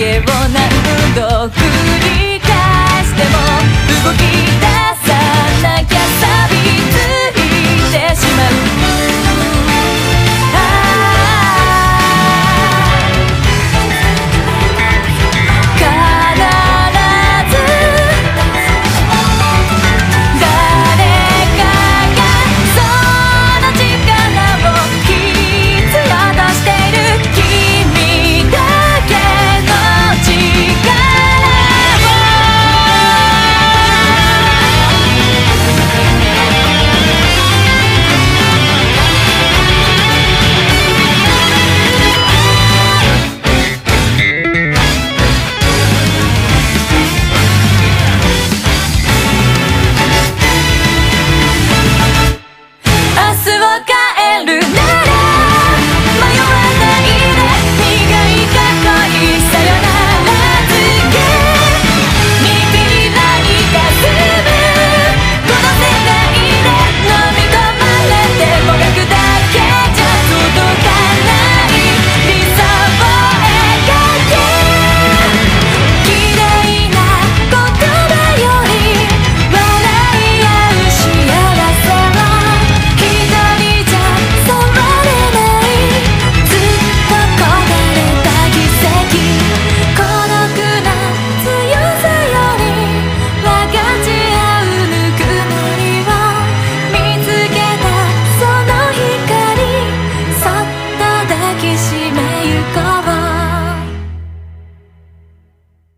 けを何度繰